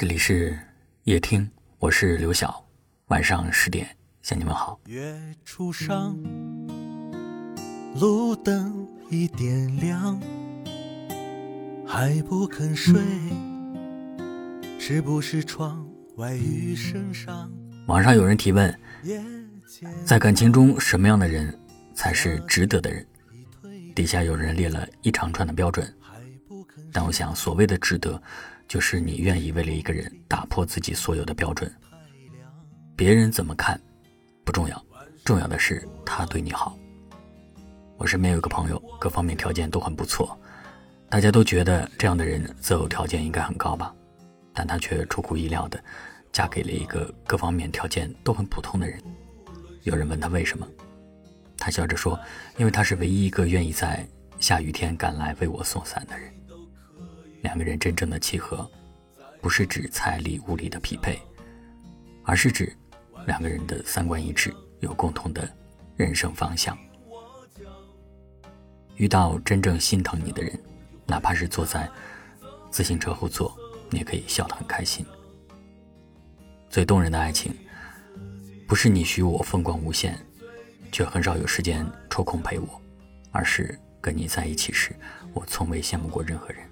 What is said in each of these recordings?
这里是夜听，我是刘晓。晚上十点向你们好。月初上，路灯已点亮，还不肯睡，是不是窗外雨声上？网上有人提问，在感情中什么样的人才是值得的人？底下有人列了一长串的标准，但我想，所谓的值得。就是你愿意为了一个人打破自己所有的标准，别人怎么看不重要，重要的是他对你好。我身边有个朋友，各方面条件都很不错，大家都觉得这样的人择偶条件应该很高吧，但他却出乎意料的嫁给了一个各方面条件都很普通的人。有人问他为什么，他笑着说：“因为他是唯一一个愿意在下雨天赶来为我送伞的人。”两个人真正的契合，不是指财力物力的匹配，而是指两个人的三观一致，有共同的人生方向。遇到真正心疼你的人，哪怕是坐在自行车后座，你也可以笑得很开心。最动人的爱情，不是你许我风光无限，却很少有时间抽空陪我，而是跟你在一起时，我从未羡慕过任何人。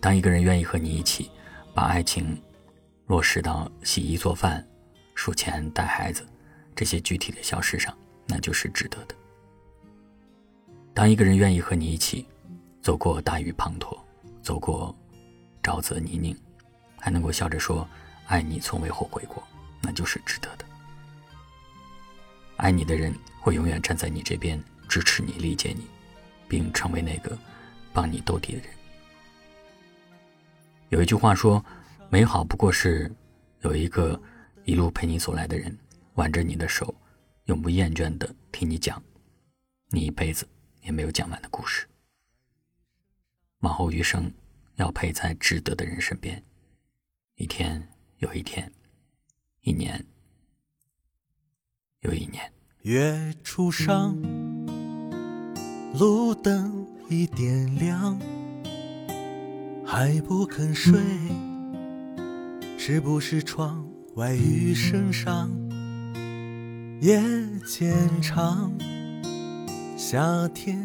当一个人愿意和你一起，把爱情落实到洗衣做饭、数钱带孩子这些具体的小事上，那就是值得的。当一个人愿意和你一起走过大雨滂沱，走过沼泽泥泞，还能够笑着说“爱你从未后悔过”，那就是值得的。爱你的人会永远站在你这边，支持你、理解你，并成为那个帮你兜底的人。有一句话说：“美好不过是有一个一路陪你走来的人，挽着你的手，永不厌倦的听你讲你一辈子也没有讲完的故事。往后余生，要陪在值得的人身边，一天又一天，一年又一年。”月初上，路灯已点亮。还不肯睡，是不是窗外雨声上？夜渐长，夏天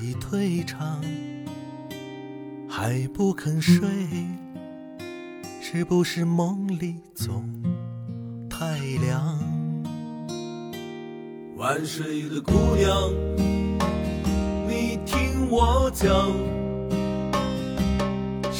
已退场。还不肯睡，是不是梦里总太凉？晚睡的姑娘，你听我讲。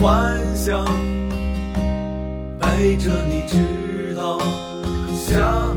幻想，陪着你直到下。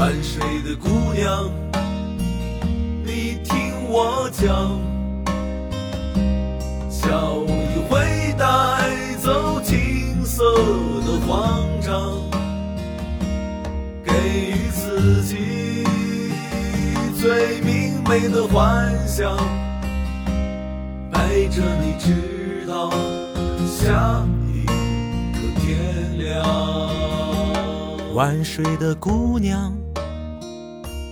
万水的姑娘，你听我讲，笑意会带走青色的慌张，给予自己最明媚的幻想，陪着你直到下一个天亮。万水的姑娘。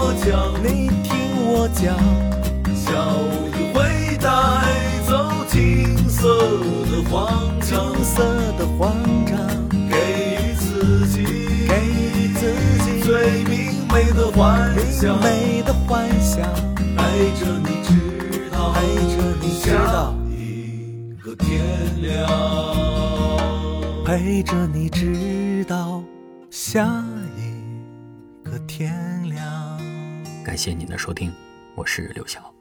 我讲，你听我讲，笑意会带走金色的慌张，青涩的慌张，给予自己，给予自己最明媚的幻想，明媚的幻想，陪着你直到，陪着你直到一个天亮，陪着你直到下一个天。亮。感谢您的收听，我是刘晓。